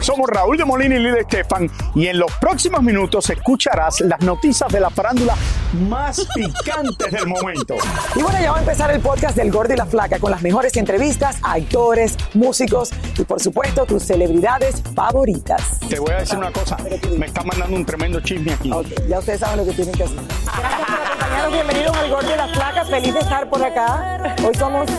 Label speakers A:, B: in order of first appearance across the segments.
A: Somos Raúl de Molina y Lidia Estefan y en los próximos minutos escucharás las noticias de la farándula más picantes del momento.
B: Y bueno, ya va a empezar el podcast del Gordo y la Flaca con las mejores entrevistas a actores, músicos y por supuesto tus celebridades favoritas.
A: Te voy a decir una cosa, me está mandando un tremendo chisme aquí.
B: Ok, ya ustedes saben lo que tienen que hacer. Gracias por acompañarnos, bienvenidos al Gordo y la Flaca, feliz de estar por acá. Hoy somos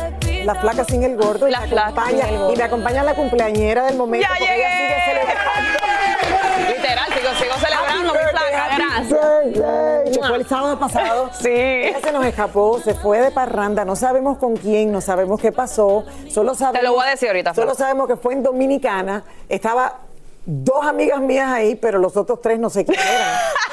B: la Flaca sin el Gordo y,
C: La
B: me
C: Flaca
B: acompaña-
C: sin el Gordo.
B: y me acompaña la cumpleañera del momento.
C: ¡Ya llegué!
B: ella sigue celebrando.
C: Literal, sigo, sigo celebrando mi
B: Happy
C: flaca,
B: birthday,
C: gracias.
B: Que fue el sábado pasado.
C: Sí.
B: Ella se nos escapó, se fue de parranda, no sabemos con quién, no sabemos qué pasó. Solo sabemos,
C: Te lo voy a decir ahorita,
B: Solo
C: Flaca.
B: sabemos que fue en Dominicana. Estaba dos amigas mías ahí, pero los otros tres no sé quién eran.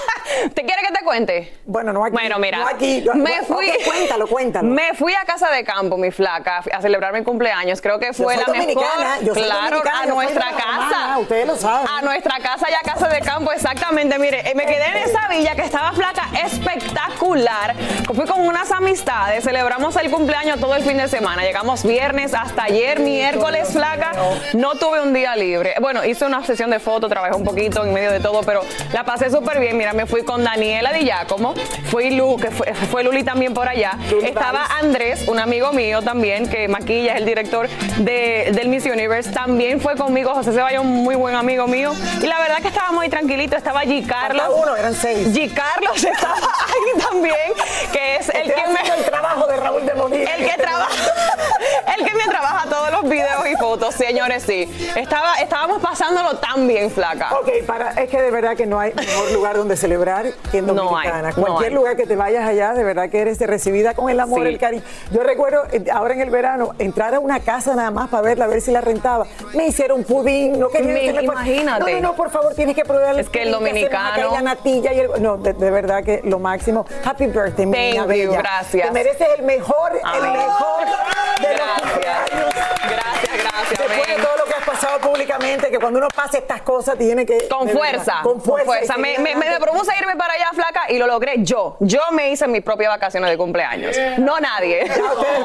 C: ¿Te quiere que te cuente?
B: Bueno, no aquí.
C: Bueno, mira,
B: No aquí. no-
C: me fui.
B: cuéntalo, cuéntalo.
C: Me fui a casa de campo, mi flaca, a celebrar mi cumpleaños. Creo que fue
B: soy
C: la mejor.
B: yo soy
C: claro, a
B: yo
C: nuestra casa.
B: romana, ustedes lo saben.
C: A nuestra casa y a casa de campo, exactamente. Mire, eh, me quedé en esa villa que estaba flaca espectacular. Fui con unas amistades, celebramos el cumpleaños todo el fin de semana. Llegamos viernes hasta ayer, miércoles, flaca. No tuve un día libre. Bueno, hice una sesión de fotos, trabajé un poquito en medio de todo, pero la pasé súper bien. Mira, me fui con Daniela Di Giacomo, fui Lu, que fue, fue Luli también por allá. Estaba Andrés, un amigo mío también, que maquilla, es el director de- del Miss Universe. También fue conmigo José Ceballos, muy buen amigo mío. Y la verdad que estaba muy tranquilito. Estaba G. Carlos.
B: Uno, eran seis.
C: G. Carlos estaba ahí también, que es el que me...
B: el trabajo de Raúl de Molina.
C: El que trabaja, el que me trabaja todos los videos y fotos, señores, sí. Estaba, estábamos pasándolo tan bien, flaca.
B: Ok, para, es que de verdad que no hay mejor lugar donde celebrar que en
C: No
B: Dominicana.
C: hay,
B: Cualquier lugar que te vayas allá, de verdad que eres recibida con el amor,
C: Sí.
B: el cariño. Yo recuerdo eh, ahora en el verano entrar a una casa nada más para verla, a ver si la rentaba. Me hicieron pudín, no quería pues,
C: imagínate.
B: No, no, no, por favor, tienes que probar
C: Es que el dominicano-
B: la natilla y el- no, de, de verdad que lo máximo. Happy birthday, mi
C: Thank
B: niña
C: you,
B: bella.
C: gracias.
B: Te mereces el mejor, el mejor de los
C: Gracias.
B: cumpleaños.
C: Gracias, gracias.
B: Después de todo lo que has pasado públicamente, que cuando uno pasa estas cosas tiene que...
C: Con fuerza,
B: verdad, con fuerza.
C: Me,
B: seguir
C: me, me propuse irme para allá, flaca, y lo logré yo. Yo me hice mis propias vacaciones de cumpleaños. No nadie.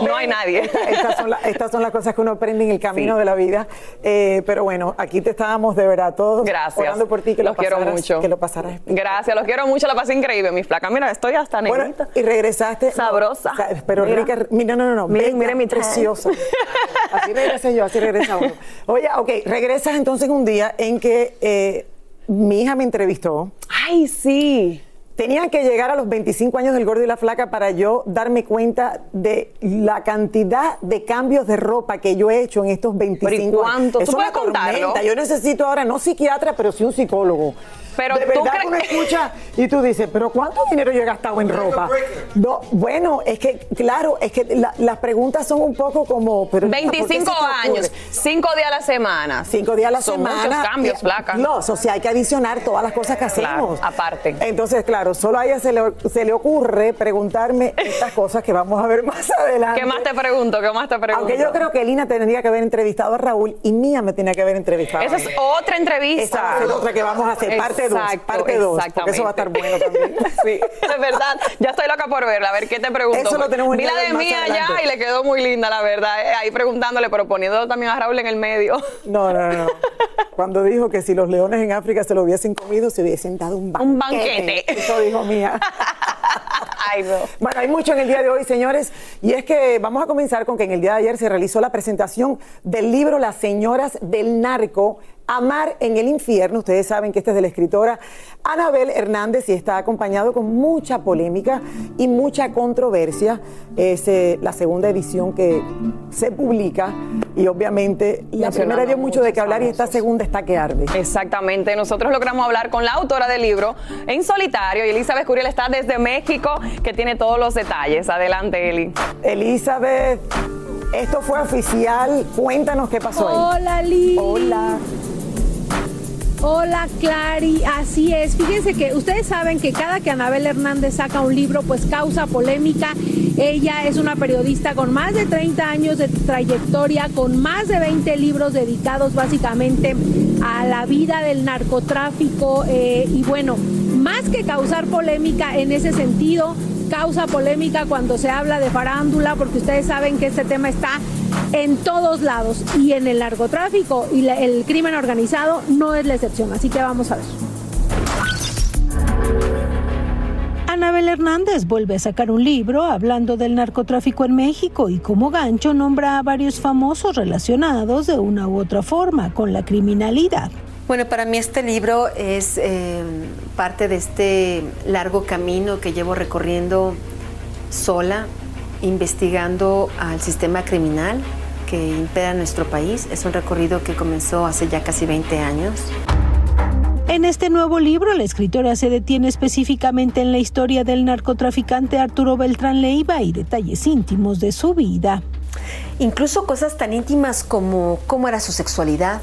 C: No hay nadie.
B: esta- Estas son, la- estas son las cosas que uno aprende en el camino de la vida. Eh, pero bueno, aquí te estábamos de verdad todos
C: Gracias.
B: orando por ti, que
C: los
B: lo
C: quiero
B: pasaras,
C: mucho.
B: Que lo pasaras.
C: Gracias, los quiero mucho, la pasé increíble, mi flaca. Mira, estoy hasta
B: Bueno,
C: negrita.
B: y regresaste.
C: Sabrosa.
B: pero
C: Mira.
B: rica. Mira, no, no, no.
C: Miren, miren mi
B: preciosa. Así regresé yo, así regresa uno. Oye, ok, regresas entonces un día en que eh, mi hija me entrevistó.
C: Ay, sí.
B: Tenían que llegar a los 25 años del gordo y la flaca para yo darme cuenta de la cantidad de cambios de ropa que yo he hecho en estos 25
C: ¿Pero y cuánto?
B: años.
C: ¿Tú puedes contarlo?
B: Yo necesito ahora no psiquiatra, pero sí un psicólogo.
C: Pero
B: de
C: tú
B: verdad
C: crees
B: que uno escucha y tú dices, pero ¿cuánto dinero yo he gastado en ropa? No, bueno, es que, claro, es que la- las preguntas son un poco como... Pero, ¿por qué
C: 25
B: se te ocurre?
C: años, 5 días a la semana.
B: Cinco días a la
C: Son
B: semana.
C: muchos cambios, flaca.
B: No, eso sí, hay que adicionar todas las cosas que
C: Claro,
B: hacemos.
C: aparte.
B: Entonces, claro, solo a ella se le, se le ocurre preguntarme estas cosas que vamos a ver más adelante.
C: ¿Qué más te pregunto? ¿Qué más te pregunto?
B: Aunque yo creo que Lina tendría que haber entrevistado a Raúl y Mía me tenía que haber entrevistado.
C: Esa es otra entrevista.
B: Esa va a ser otra que vamos a hacer, parte parte dos, porque eso va a estar bueno también.
C: Sí, es verdad. Ya estoy loca por verla. A ver, ¿qué te pregunto?
B: Eso lo tenemos
C: Vi la de mía ya
B: adelante.
C: y le quedó muy linda, la verdad. eh, Ahí preguntándole, pero poniendo también a Raúl en el medio.
B: No, no, no. Cuando dijo que si los leones en África se lo hubiesen comido, se hubiesen dado un banquete.
C: Un banquete.
B: Eso dijo Mía.
C: Ay, no.
B: Bueno, hay mucho en el día de hoy, señores, y es que vamos a comenzar con que en el día de ayer se realizó la presentación del libro Las señoras del narco. Amar en el infierno, ustedes saben que este es de la escritora Anabel Hernández y está acompañado con mucha polémica y mucha controversia. Es eh, la segunda edición que se publica y obviamente la primera dio mucho de qué hablar y esta segunda está que arde.
C: Exactamente. Nosotros logramos hablar con la autora del libro en solitario y Elizabeth Curiel está desde México que tiene todos los detalles. Adelante, Eli.
B: Elizabeth, esto fue oficial, cuéntanos qué pasó ahí.
D: Hola, Liz.
B: Hola.
D: Hola, Clary. Así es. Fíjense que ustedes saben que cada que Anabel Hernández saca un libro, pues causa polémica. Ella es una periodista con más de 30 años de trayectoria, con más de 20 libros dedicados básicamente a la vida del narcotráfico. eh, y bueno, más que causar polémica en ese sentido, causa polémica cuando se habla de farándula, porque ustedes saben que este tema está en todos lados y en el narcotráfico y el crimen organizado no es la excepción. Así que vamos a ver.
E: Anabel Hernández vuelve a sacar un libro hablando del narcotráfico en México y como gancho nombra a varios famosos relacionados de una u otra forma con la criminalidad.
F: Bueno, para mí este libro es eh, parte de este largo camino que llevo recorriendo sola, investigando al sistema criminal que impera en nuestro país. Es un recorrido que comenzó hace ya casi 20 años.
E: En este nuevo libro, la escritora se detiene específicamente en la historia del narcotraficante Arturo Beltrán Leiva y detalles íntimos de su vida.
F: Incluso cosas tan íntimas como cómo era su sexualidad,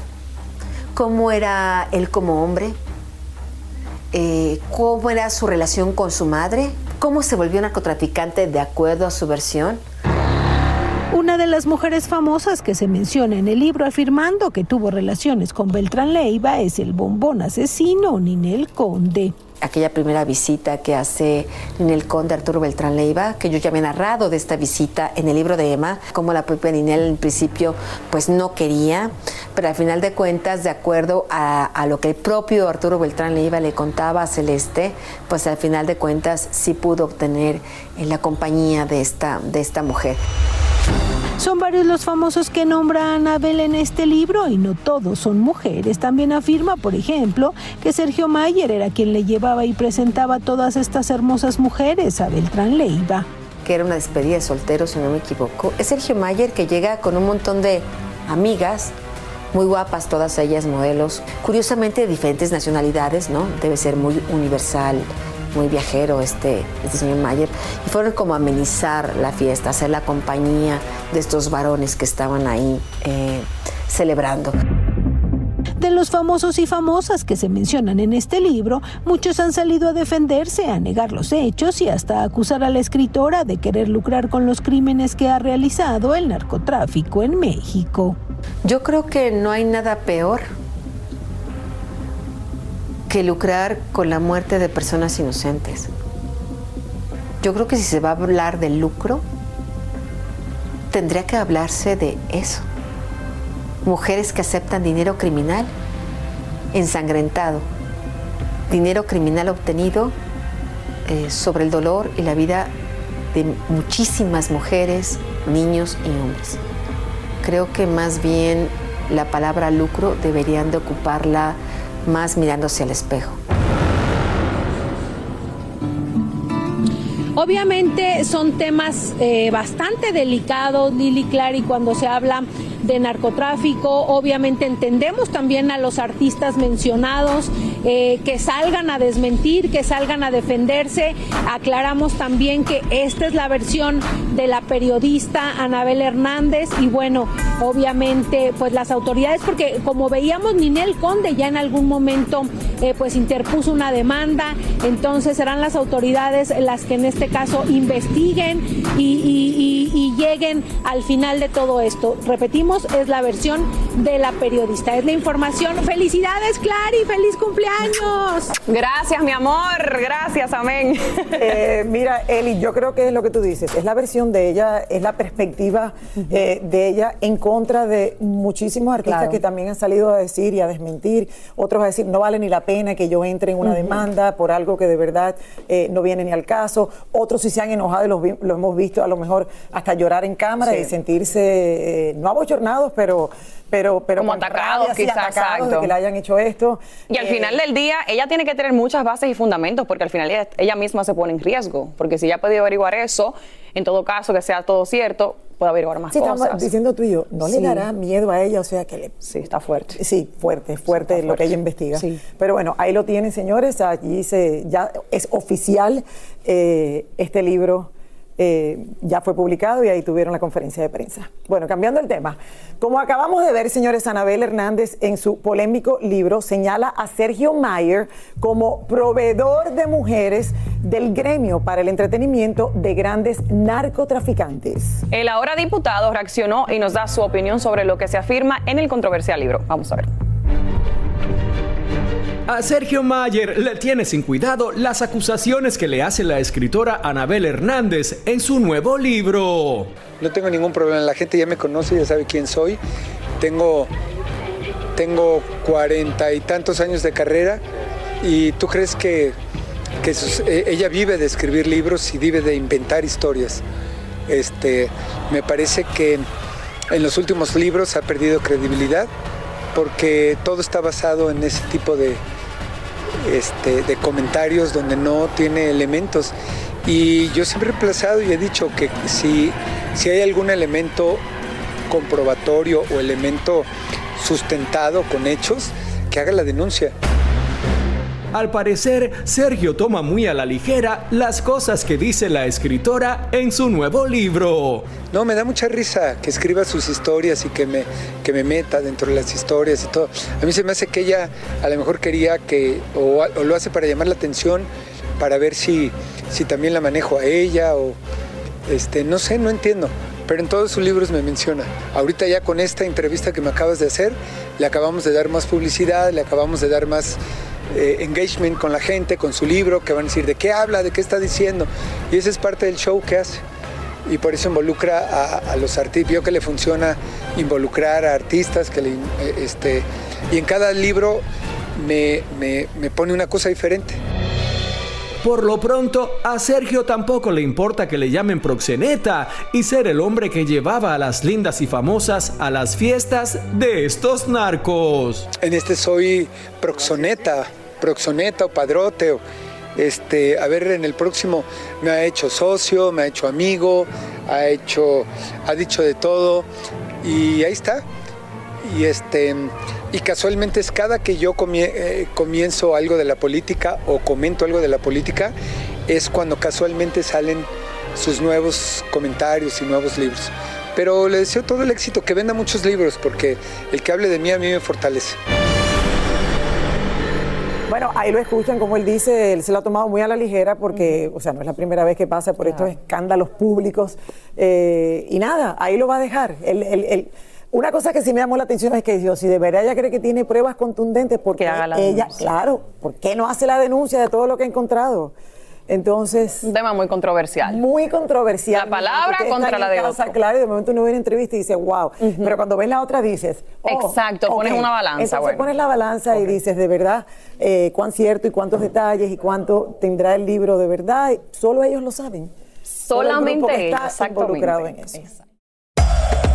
F: cómo era él como hombre, eh, cómo era su relación con su madre, cómo se volvió narcotraficante de acuerdo a su versión.
E: Una de las mujeres famosas que se menciona en el libro afirmando que tuvo relaciones con Beltrán Leiva es el bombón asesino Ninel Conde.
F: Aquella primera visita que hace Ninel Conde Arturo Beltrán Leiva, que yo ya había narrado de esta visita en el libro de Emma, como la propia Ninel en principio pues no quería, pero al final de cuentas, de acuerdo a, lo que el propio Arturo Beltrán Leiva le contaba a Celeste, pues al final de cuentas sí pudo obtener la compañía de esta, de esta mujer.
E: Son varios los famosos que nombra Anabel en este libro y no todos son mujeres. También afirma, por ejemplo, que Sergio Mayer era quien le llevaba y presentaba a todas estas hermosas mujeres a Beltrán Leiva.
F: que era una despedida de soltero, si no me equivoco. Es Sergio Mayer que llega con un montón de amigas, muy guapas, todas ellas modelos, curiosamente de diferentes nacionalidades, ¿no? Debe ser muy universal, muy viajero este, este señor Mayer. Y fueron como a amenizar la fiesta, hacer la compañía de estos varones que estaban ahí eh, celebrando.
E: De los famosos y famosas que se mencionan en este libro, muchos han salido a defenderse, a negar los hechos y hasta a acusar a la escritora de querer lucrar con los crímenes que ha realizado el narcotráfico en México.
F: Yo creo que no hay nada peor que lucrar con la muerte de personas inocentes. Yo creo que si se va a hablar de lucro, tendría que hablarse de eso. Mujeres que aceptan dinero criminal ensangrentado, dinero criminal obtenido eh, sobre el dolor y la vida de muchísimas mujeres, niños y hombres. Creo que más bien la palabra lucro deberían de ocuparla más mirándose al espejo.
D: Obviamente son temas eh, bastante delicados, Lili Clary, cuando se habla de narcotráfico. Obviamente entendemos también a los artistas mencionados eh, que salgan a desmentir, que salgan a defenderse. Aclaramos también que esta es la versión de la periodista Anabel Hernández y bueno, obviamente pues las autoridades, porque como veíamos Ninel Conde ya en algún momento eh, pues interpuso una demanda, entonces serán las autoridades las que en este caso investiguen y lleguen al final de todo esto. Repetimos, es la versión de la periodista. Es la información. Felicidades, Clary, feliz cumpleaños.
C: Gracias, mi amor. Gracias, amén.
B: Eh, mira, Eli, yo creo que es lo que tú dices. Es la versión de ella, es la perspectiva eh, de ella en contra de muchísimos artistas que también han salido a decir y a desmentir. Otros a decir, no vale ni la pena que yo entre en una demanda por algo que de verdad eh, no viene ni al caso. Otros sí se han enojado y lo, hemos visto a lo mejor hasta llorar en cámara y sentirse no abochornados pero pero, pero
C: como atacados quizás
B: de que le hayan hecho esto.
C: Y al final del día, ella tiene que tener muchas bases y fundamentos, porque al final ella, misma se pone en riesgo, porque si ella ha podido averiguar eso, en todo caso que sea todo cierto, puede averiguar más cosas.
B: Estamos diciendo tú y yo, ¿no le dará miedo a ella? O sea, que le...
C: Sí, está fuerte.
B: Sí, fuerte, fuerte, lo que ella investiga. Sí. Pero bueno, ahí lo tienen, señores, allí se, ya es oficial eh, este libro eh, ya fue publicado y ahí tuvieron la conferencia de prensa. Bueno, cambiando el tema, como acabamos de ver, señores, Anabel Hernández en su polémico libro señala a Sergio Mayer como proveedor de mujeres del gremio para el entretenimiento de grandes narcotraficantes.
C: El ahora diputado reaccionó y nos da su opinión sobre lo que se afirma en el controversial libro. Vamos a ver.
G: A Sergio Mayer le tiene sin cuidado las acusaciones que le hace la escritora Anabel Hernández en su nuevo libro.
H: No tengo ningún problema, la gente ya me conoce, ya sabe quién soy. Tengo, tengo cuarenta y tantos años de carrera y tú crees que, e, ella vive de escribir libros y vive de inventar historias. Este, me parece que en los últimos libros ha perdido credibilidad porque todo está basado en ese tipo de, este, de comentarios donde no tiene elementos. Y yo siempre he plazado y he dicho que si, si hay algún elemento comprobatorio o elemento sustentado con hechos, que haga la denuncia.
G: Al parecer, Sergio toma muy a la ligera las cosas que dice la escritora en su nuevo libro.
H: No, me da mucha risa que escriba sus historias y que me, que me meta dentro de las historias y todo. A mí se me hace que ella a lo mejor quería que, o, lo hace para llamar la atención, para ver si, si también la manejo a ella o, este, no sé, no entiendo pero en todos sus libros me menciona. Ahorita ya con esta entrevista que me acabas de hacer, le acabamos de dar más publicidad, le acabamos de dar más eh, engagement con la gente, con su libro, que van a decir de qué habla, de qué está diciendo. Y esa es parte del show que hace. Y por eso involucra a, los artistas. Vio que le funciona involucrar a artistas, que le, eh, este, y en cada libro me, me, me pone una cosa diferente.
G: Por lo pronto, a Sergio tampoco le importa que le llamen proxeneta y ser el hombre que llevaba a las lindas y famosas a las fiestas de estos narcos.
H: En este soy proxoneta, proxoneta o padrote. este, a ver, en el próximo me ha hecho socio, me ha hecho amigo, ha hecho, ha dicho de todo y ahí está. Y este, y casualmente es cada que yo eh, comienzo algo de la política o comento algo de la política, es cuando casualmente salen sus nuevos comentarios y nuevos libros. Pero le deseo todo el éxito, que venda muchos libros, porque el que hable de mí a mí me fortalece.
B: Bueno, ahí lo escuchan, como él dice, él se lo ha tomado muy a la ligera porque, o sea, no es la primera vez que pasa por estos escándalos públicos. Eh, y nada, ahí lo va a dejar. Una cosa que sí me llamó la atención es que Dios, si de verdad ella cree que tiene pruebas contundentes, porque ella, claro, ¿por qué no hace la denuncia de todo lo que ha encontrado? Entonces.
C: Un tema muy controversial.
B: Muy controversial.
C: La palabra contra la de
B: casa, Claro, y de momento uno ve una entrevista y dice, wow. Pero cuando ves la otra dices.
C: Oh, Exacto, pones una balanza.
B: Entonces pones la balanza y dices, de verdad, eh, cuán cierto y cuántos detalles y cuánto tendrá el libro de verdad. Solo ellos lo saben.
C: Solamente
B: ellos. Está involucrado en eso.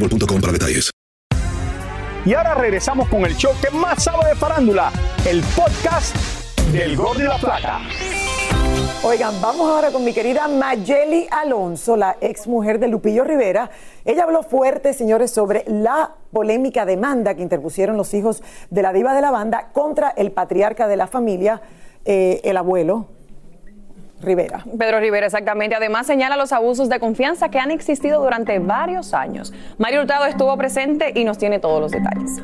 I: boostmobile.com para detalles.
A: Y ahora regresamos con el show que más sabe de farándula, el podcast del Gol de la Plata.
B: Oigan, vamos ahora con mi querida Mayeli Alonso, la ex mujer de Lupillo Rivera. Ella habló fuerte, señores, sobre la polémica demanda que interpusieron los hijos de la diva de la banda contra el patriarca de la familia, eh, el abuelo Rivera.
C: Pedro Rivera, exactamente. Además, señala los abusos de confianza que han existido durante varios años. Mario Hurtado estuvo presente y nos tiene todos los detalles.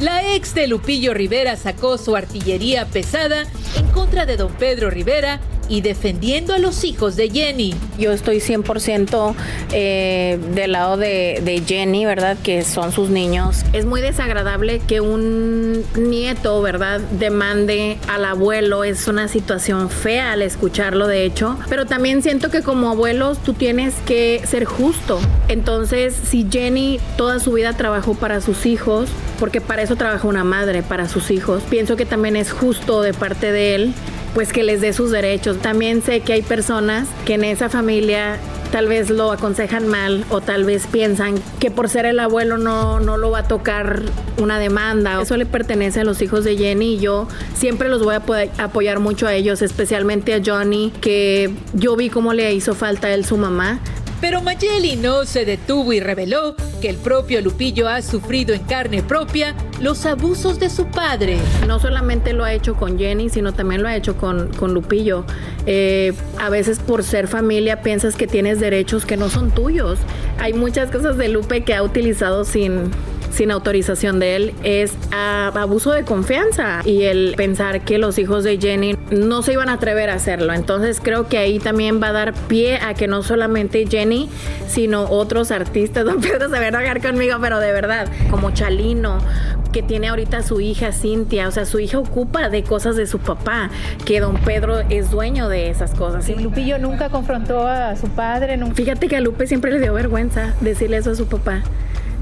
J: La ex de Lupillo Rivera sacó su artillería pesada en contra de don Pedro Rivera y defendiendo a los hijos de Jenny.
K: Yo estoy 100% eh, del lado de, de, Jenny, ¿verdad? Que son sus niños. Es muy desagradable que un nieto, ¿verdad? Demande al abuelo. Es una situación fea al escucharlo, de hecho. Pero también siento que como abuelos tú tienes que ser justo. Entonces, si Jenny toda su vida trabajó para sus hijos, porque para eso trabaja una madre, para sus hijos, pienso que también es justo de parte de él pues que les dé sus derechos. También sé que hay personas que en esa familia tal vez lo aconsejan mal o tal vez piensan que por ser el abuelo no, no lo va a tocar una demanda. Eso le pertenece a los hijos de Jenny y yo siempre los voy a apoyar mucho a ellos, especialmente a Johnny, que yo vi cómo le hizo falta a él su mamá.
J: Pero Mayeli no se detuvo y reveló que el propio Lupillo ha sufrido en carne propia los abusos de su padre.
K: No solamente lo ha hecho con Jenny, sino también lo ha hecho con, con Lupillo. Eh, a veces por ser familia piensas que tienes derechos que no son tuyos. Hay muchas cosas de Lupe que ha utilizado sin, sin autorización de él es abuso de confianza y el pensar que los hijos de Jenny no se iban a atrever a hacerlo. Entonces creo que ahí también va a dar pie a que no solamente Jenny, sino otros artistas, don Pedro se va a enojar conmigo, pero de verdad, como Chalino, que tiene ahorita su hija Cintia, o sea, su hija ocupa de cosas de su papá, que don Pedro es dueño de esas cosas.
D: ¿Y Lupillo nunca confrontó a su padre? Nunca?
K: Fíjate que a Lupe siempre le dio vergüenza decirle eso a su papá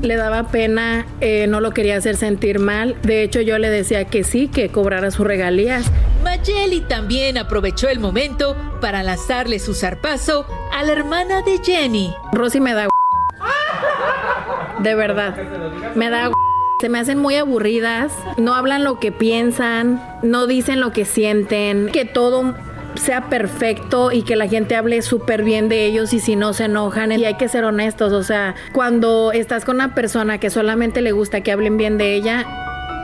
K: le daba pena, eh, no lo quería hacer sentir mal. De hecho, yo le decía que sí, que cobrara sus regalías.
J: Mayeli también aprovechó el momento para lanzarle su zarpazo a la hermana de Jenny.
K: Rosy me da de verdad, me da se me hacen muy aburridas, no hablan lo que piensan, no dicen lo que sienten, que todo sea perfecto y que la gente hable súper bien de ellos y si no se enojan. Y hay que ser honestos, o sea, cuando estás con una persona que solamente le gusta que hablen bien de ella,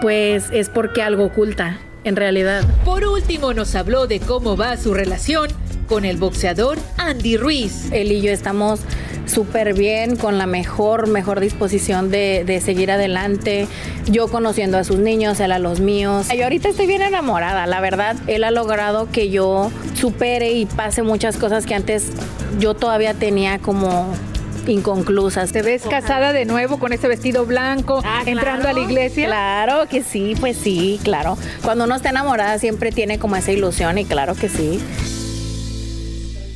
K: pues es porque algo oculta, en realidad.
J: Por último, nos habló de cómo va su relación con el boxeador Andy Ruiz.
K: Él y yo estamos súper bien, con la mejor, mejor disposición de, de, seguir adelante. Yo conociendo a sus niños, él a los míos. Yo ahorita estoy bien enamorada, la verdad. Él ha logrado que yo supere y pase muchas cosas que antes yo todavía tenía como inconclusas.
D: ¿Te ves casada de nuevo con ese vestido blanco,
K: Ah,
D: entrando
K: claro,
D: a la iglesia?
K: Claro que sí, pues sí, claro. Cuando uno está enamorada siempre tiene como esa ilusión y claro que sí.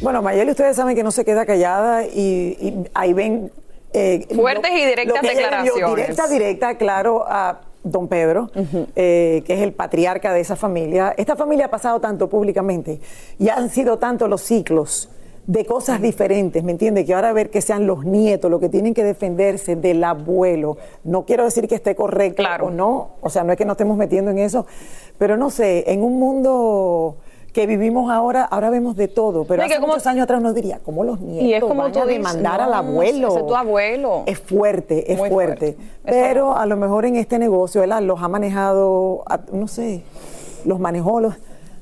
B: Bueno, Mayeli, ustedes saben que no se queda callada y, y ahí ven... eh,
C: Fuertes y directas declaraciones.
B: Directa, directa, claro. ah, don Pedro, eh, que es el patriarca de esa familia. Esta familia ha pasado tanto públicamente y han sido tantos los ciclos de cosas diferentes, ¿me entiende? Que ahora ver que sean los nietos los que tienen que defenderse del abuelo. No quiero decir que esté correcto o no, o sea, no es que nos estemos metiendo en eso, pero no sé, en un mundo que vivimos ahora, ahora vemos de todo, pero hace
C: como-
B: muchos años atrás nos diría, ¿cómo los nietos
C: Y es como
B: van a demandar al abuelo?
C: es tu abuelo.
B: Es fuerte, es
C: Muy
B: fuerte. Pero a lo mejor en este negocio él los ha manejado, no sé, los manejó, los,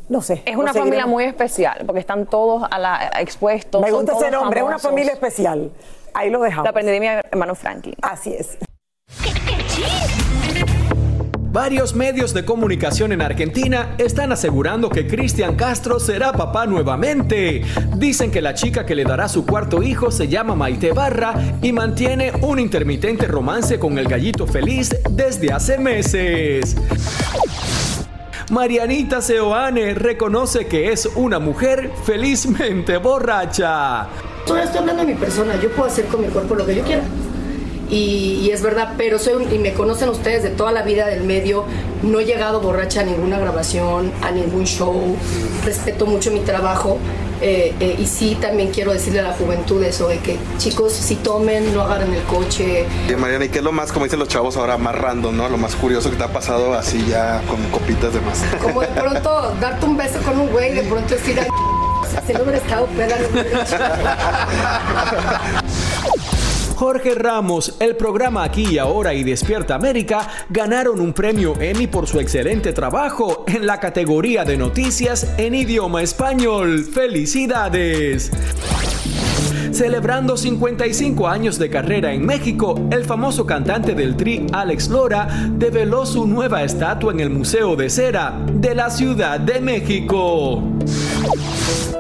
B: no sé.
C: Es una familia muy especial porque están todos a la, expuestos.
B: Me gusta ese nombre, es una familia especial. Ahí lo dejamos.
C: Lo aprendí de mi hermano Franklin.
B: Así es.
G: Varios medios de comunicación en Argentina están asegurando que Cristian Castro será papá nuevamente. Dicen que la chica que le dará su cuarto hijo se llama Maite Barra y mantiene un intermitente romance con el gallito feliz desde hace meses. Marianita Seoane reconoce que es una mujer felizmente borracha.
L: Estoy hablando de mi persona, yo puedo hacer con mi cuerpo lo que yo quiera. Y, y es verdad, pero soy un- y me conocen ustedes de toda la vida del medio. No he llegado borracha a ninguna grabación, a ningún show. Respeto mucho mi trabajo. eh, eh, y sí, también quiero decirle a la juventud eso de que chicos, si tomen, no agarren el coche.
M: Eh, Mariana, ¿y qué es lo más, como dicen los chavos ahora, más random, ¿no? Lo más curioso que te ha pasado así ya con copitas de más.
L: Como de pronto darte un beso con un güey, de pronto decir, "Ay, si no hubiera estado peda, no hubiera hecho".
G: Jorge Ramos, el programa Aquí y Ahora y Despierta América ganaron un premio Emmy por su excelente trabajo en la categoría de noticias en idioma español. ¡Felicidades! Celebrando 55 años de carrera en México, el famoso cantante del Tri Alex Lora develó su nueva estatua en el Museo de Cera de la Ciudad de México.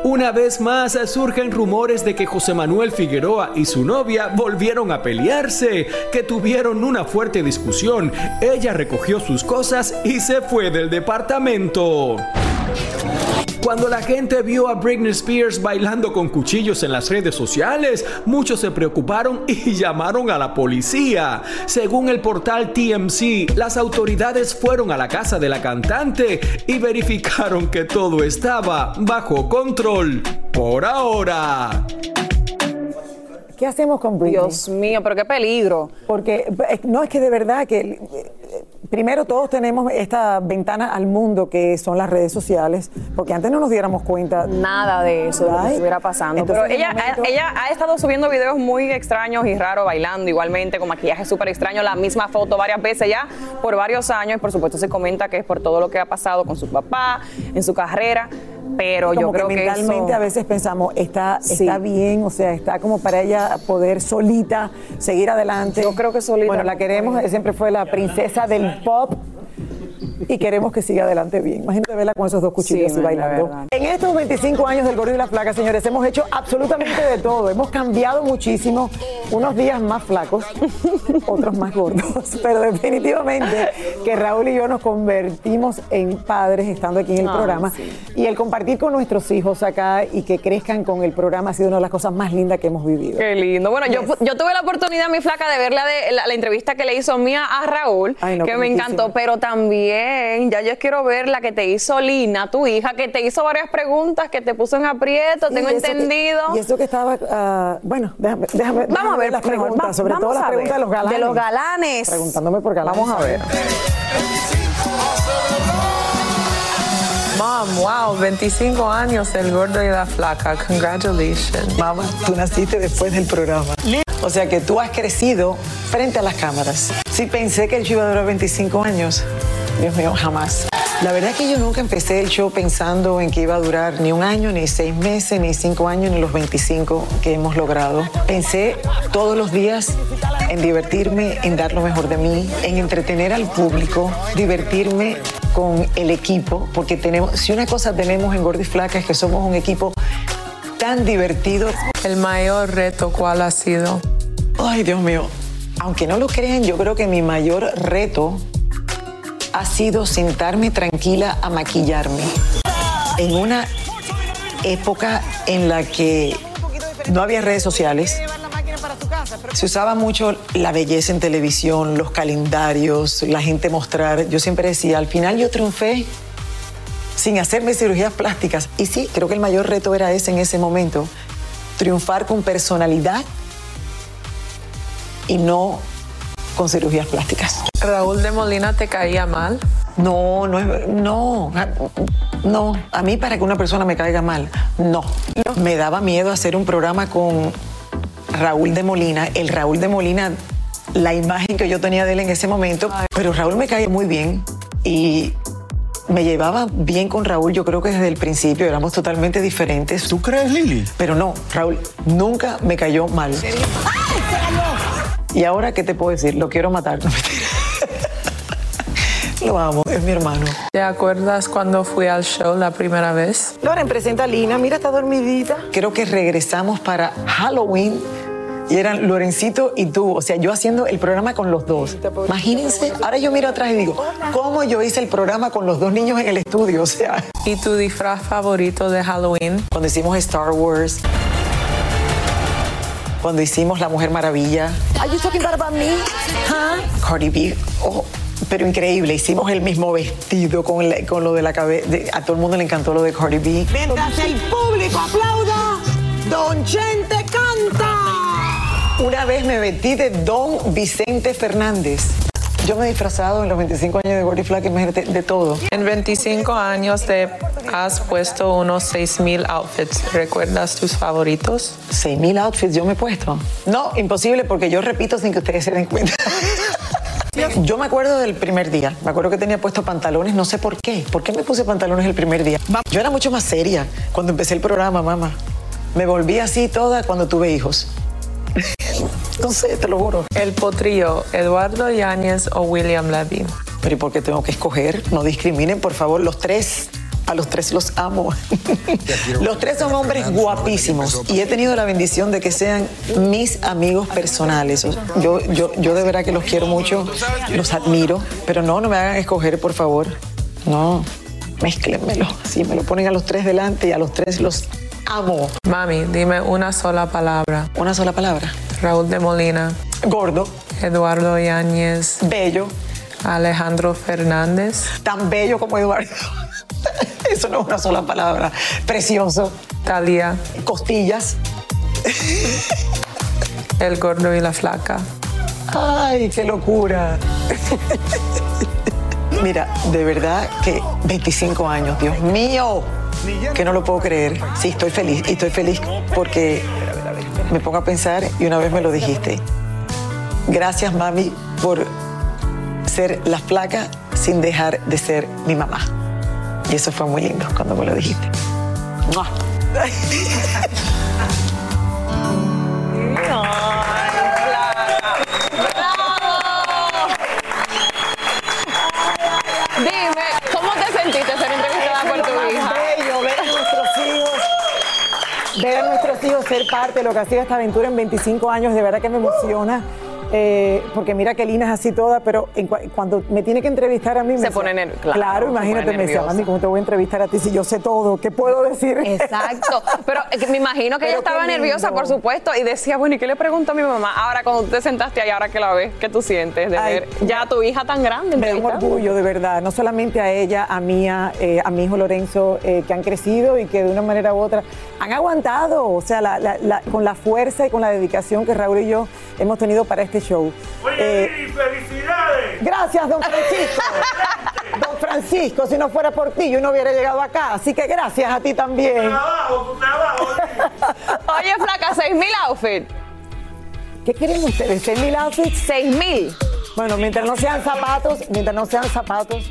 G: Una vez más surgen rumores de que José Manuel Figueroa y su novia volvieron a pelearse, que tuvieron una fuerte discusión. Ella recogió sus cosas y se fue del departamento. Cuando la gente vio a Britney Spears bailando con cuchillos en las redes sociales, muchos se preocuparon y llamaron a la policía. Según el portal TMC, las autoridades fueron a la casa de la cantante y verificaron que todo estaba bajo control. Por ahora.
B: ¿Qué hacemos con Britney?
C: Dios mío, pero qué peligro.
B: Porque eh, no es que de verdad que primero todos tenemos esta ventana al mundo que son las redes sociales, porque antes no nos diéramos cuenta
C: Nada de eso, de lo que estuviera pasando.
B: Entonces,
C: Pero ella,
B: momento-
C: ella ha estado subiendo videos muy extraños y raros, bailando igualmente, con maquillaje súper extraño, la misma foto varias veces ya por varios años. Y por supuesto se comenta que es por todo lo que ha pasado con su papá, en su carrera. Pero yo creo
B: que
C: que,
B: mentalmente
C: eso...
B: a veces pensamos, está,
C: Sí.
B: está bien, o sea, está como para ella poder solita seguir adelante. Yo
C: creo que solita
B: Bueno, la queremos, siempre fue la princesa del pop. Y queremos que siga adelante bien. Imagínate verla con esos dos cuchillos
C: Sí,
B: y bailando. En estos 25 años del Gordo y la Flaca, señores, hemos hecho absolutamente de todo. Hemos cambiado muchísimo. Unos días más flacos, otros más gordos. Pero definitivamente que Raúl y yo nos convertimos en padres estando aquí en el programa. Y el compartir con nuestros hijos acá y que crezcan con el programa ha sido una de las cosas más lindas que hemos vivido.
C: Qué lindo. Bueno, yo, yo tuve la oportunidad, mi flaca, de ver la, de, la, la entrevista que le hizo Mía a Raúl,
B: Ay, no,
C: que me encantó, pero también ya yo quiero ver la que te hizo Lina, tu hija, que te hizo varias preguntas, que te puso en aprieto,
B: Sí,
C: tengo
B: y eso que-
C: entendido.
B: y eso que estaba, ah, bueno, déjame, déjame,
C: Vamos
B: déjame
C: a ver
B: las
C: mejor,
B: preguntas,
C: va-
B: sobre todo las preguntas de los galanes.
C: De los galanes.
B: Preguntándome por galanes.
C: Vamos a ver.
N: Mom, wow, 25 años el gordo y la flaca. Congratulations.
B: Mamá, tú naciste después del programa. O sea que tú has crecido frente a las cámaras. Sí pensé que el iba a durar 25 años. Dios mío, jamás. La verdad es que yo nunca empecé el show pensando en que iba a durar ni un año, ni seis meses, ni cinco años, ni los 25 que hemos logrado. Pensé todos los días en divertirme, en dar lo mejor de mí, en entretener al público, divertirme con el equipo, porque tenemos, si una cosa tenemos en Gordo y Flaca es que somos un equipo tan divertido.
N: El mayor reto, ¿cuál ha sido?
B: Ay, Dios mío. Aunque no lo crean, yo creo que mi mayor reto ha sido sentarme tranquila a maquillarme. En una época en la que no había redes sociales, Se usaba mucho la belleza en televisión, los calendarios, la gente mostrar. Yo siempre decía, al final yo triunfé sin hacerme cirugías plásticas. Y sí, creo que el mayor reto era ese en ese momento, triunfar con personalidad y no con cirugías plásticas.
N: ¿Raúl de Molina te caía mal?
B: No, no, es- no, no. A mí para que una persona me caiga mal, no. Me daba miedo hacer un programa con Raúl de Molina. El Raúl de Molina, la imagen que yo tenía de él en ese momento, pero Raúl me caía muy bien y me llevaba bien con Raúl. Yo creo que desde el principio éramos totalmente diferentes. ¿Tú crees, Lili? Pero no, Raúl nunca me cayó mal. Y ahora, ¿qué te puedo decir? Lo quiero matar. No, mentira. Lo amo, es mi hermano.
N: ¿Te acuerdas cuando fui al show la primera vez?
B: Loren, presenta a Lina. Mira, está dormidita. Creo que regresamos para Halloween. Y eran Lorencito y tú, o sea, yo haciendo el programa con los dos. Imagínense, ahora yo miro atrás y digo, ¿cómo yo hice el programa con los dos niños en el estudio? O sea.
N: ¿Y tu disfraz favorito de Halloween?
B: Cuando hicimos Star Wars, cuando hicimos La Mujer Maravilla.
O: Are you talking about me?
B: Cardi B, oh, pero increíble, hicimos el mismo vestido con, la- con lo de la cabeza. A todo el mundo le encantó lo de Cardi B.
O: Mientras el público aplauda, Don Chente canta.
B: Una vez me vestí de Don Vicente Fernández. Yo me he disfrazado en los 25 años de Gordy Flack, imagínate, de todo.
N: En 25 años te has puesto unos 6.000 outfits. ¿Recuerdas tus favoritos?
B: 6.000 outfits yo me he puesto. No, imposible porque yo repito sin que ustedes se den cuenta. Yo me acuerdo del primer día. Me acuerdo que tenía puesto pantalones, no sé por qué. ¿Por qué me puse pantalones el primer día? Yo era mucho más seria cuando empecé el programa, mamá. Me volví así toda cuando tuve hijos. No sé, te lo juro.
N: El potrillo, Eduardo Yáñez o William Levy.
B: Pero ¿y por qué tengo que escoger? No discriminen, por favor, los tres. A los tres los amo. Los tres son hombres guapísimos y he tenido la bendición de que sean mis amigos personales. Yo, yo, yo de verdad que los quiero mucho, los admiro, pero no, no me hagan escoger, por favor. No, mézclenmelo. Sí, me lo ponen a los tres delante y a los tres los amo.
N: Mami, dime una sola palabra.
B: Una sola palabra.
N: Raúl de Molina.
B: Gordo.
N: Eduardo Yáñez.
B: Bello.
N: Alejandro Fernández.
B: Tan bello como Eduardo. Eso no es una sola palabra. Precioso.
N: Talía.
B: Costillas.
N: El gordo y la flaca.
B: Ay, qué locura. Mira, de verdad que 25 años, Dios mío, que no lo puedo creer. Sí, estoy feliz. Y estoy feliz porque me pongo a pensar y una vez me lo dijiste. Gracias, mami, por ser la flaca sin dejar de ser mi mamá. Y eso fue muy lindo cuando me lo dijiste. ¡Mua!
C: Dime, ¿cómo te sentiste ser entrevistada por tu hija?
B: bello ver a nuestros hijos, ver a nuestros hijos ser parte de lo que ha sido esta aventura en 25 años, de verdad que me emociona. Eh, porque mira que Lina es así toda, pero en cuando me tiene que entrevistar a mí
C: Se pone ner- claro,
B: imagínate, me decía,
C: nerviosa.
B: mami, ¿cómo te voy a entrevistar a ti si yo sé todo? ¿Qué puedo decir?
C: Exacto, pero me imagino que
B: Pero
C: ella estaba nerviosa, por supuesto, y decía, bueno, ¿y qué le pregunto a mi mamá? Ahora, cuando tú te sentaste ahí, ahora que la ves, ¿qué tú sientes de
B: Ay,
C: ver ya a tu hija tan grande?
B: Me da un orgullo, de verdad, no solamente a ella, a Mía, eh, a mi hijo Lorenzo, eh, que han crecido y que de una manera u otra han aguantado, o sea, la- la- la- con la fuerza y con la dedicación que Raúl y yo hemos tenido para este show. Eh,
P: ¡Felicidades!
B: Gracias, don Francisco. Don Francisco, si no fuera por ti, yo no hubiera llegado acá. Así que gracias a ti también.
C: Oye, flaca, seis mil outfits.
B: ¿Qué quieren ustedes? ¿Seis mil outfits?
C: Seis mil.
B: Bueno, mientras no sean zapatos, mientras no sean zapatos.